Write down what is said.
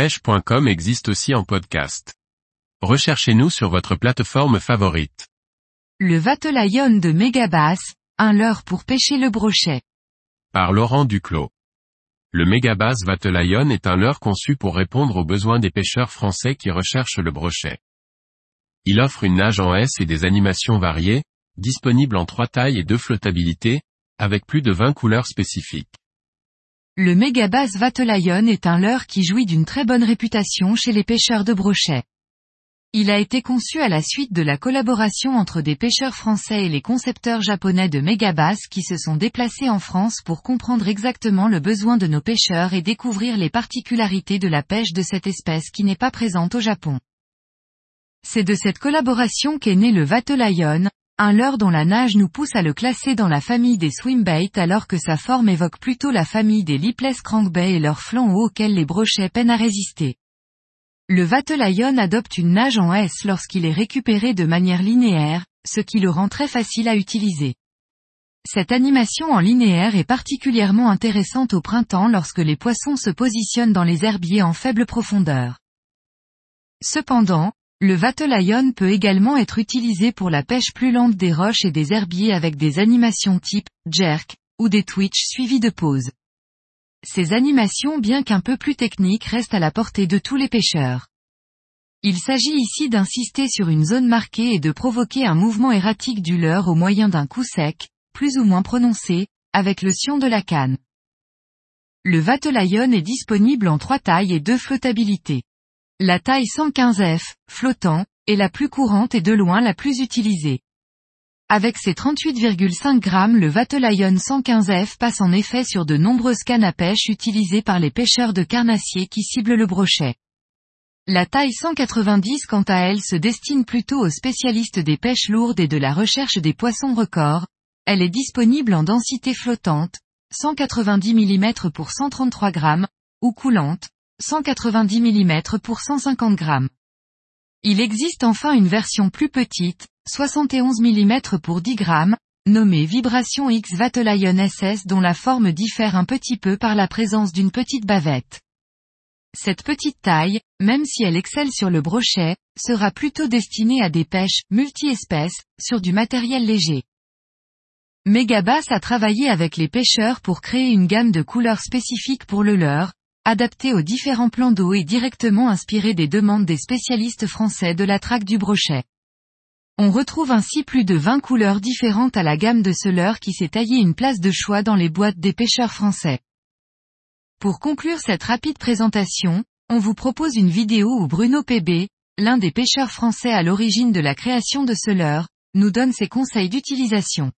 pêche.com existe aussi en podcast. Recherchez-nous sur votre plateforme favorite. Le Vatelayon de Megabass, un leurre pour pêcher le brochet. Par Laurent Duclos. Le Megabass Vatelayon est un leurre conçu pour répondre aux besoins des pêcheurs français qui recherchent le brochet. Il offre une nage en S et des animations variées, disponibles en trois tailles et deux flottabilités, avec plus de 20 couleurs spécifiques. Le Megabass Vatelayon est un leurre qui jouit d'une très bonne réputation chez les pêcheurs de brochet. Il a été conçu à la suite de la collaboration entre des pêcheurs français et les concepteurs japonais de Megabass qui se sont déplacés en France pour comprendre exactement le besoin de nos pêcheurs et découvrir les particularités de la pêche de cette espèce qui n'est pas présente au Japon. C'est de cette collaboration qu'est né le Vatelayon, un leurre dont la nage nous pousse à le classer dans la famille des swimbaits alors que sa forme évoque plutôt la famille des lipless crankbait et leurs flancs hauts auxquels les brochets peinent à résister. Le Vatelayon adopte une nage en S lorsqu'il est récupéré de manière linéaire, ce qui le rend très facile à utiliser. Cette animation en linéaire est particulièrement intéressante au printemps lorsque les poissons se positionnent dans les herbiers en faible profondeur. Cependant, le Vatelayon peut également être utilisé pour la pêche plus lente des roches et des herbiers avec des animations type jerk ou des twitch suivis de pauses. Ces animations bien qu'un peu plus techniques restent à la portée de tous les pêcheurs. Il s'agit ici d'insister sur une zone marquée et de provoquer un mouvement erratique du leurre au moyen d'un coup sec, plus ou moins prononcé, avec le sion de la canne. Le Vatelayon est disponible en trois tailles et deux flottabilités. La taille 115F, flottant, est la plus courante et de loin la plus utilisée. Avec ses 38,5 grammes le Vatelayon 115F passe en effet sur de nombreuses cannes à pêche utilisées par les pêcheurs de carnassiers qui ciblent le brochet. La taille 190 quant à elle se destine plutôt aux spécialistes des pêches lourdes et de la recherche des poissons records. Elle est disponible en densité flottante, 190 mm pour 133 grammes, ou coulante, 190 mm pour 150 grammes. Il existe enfin une version plus petite, 71 mm pour 10 grammes, nommée Vibration X Vatelayon SS dont la forme diffère un petit peu par la présence d'une petite bavette. Cette petite taille, même si elle excelle sur le brochet, sera plutôt destinée à des pêches multi-espèces, sur du matériel léger. Megabass a travaillé avec les pêcheurs pour créer une gamme de couleurs spécifiques pour le leur, adapté aux différents plans d'eau et directement inspiré des demandes des spécialistes français de la traque du brochet. On retrouve ainsi plus de 20 couleurs différentes à la gamme de ce leurre qui s'est taillé une place de choix dans les boîtes des pêcheurs français. Pour conclure cette rapide présentation, on vous propose une vidéo où Bruno PB, l'un des pêcheurs français à l'origine de la création de ce leurre, nous donne ses conseils d'utilisation.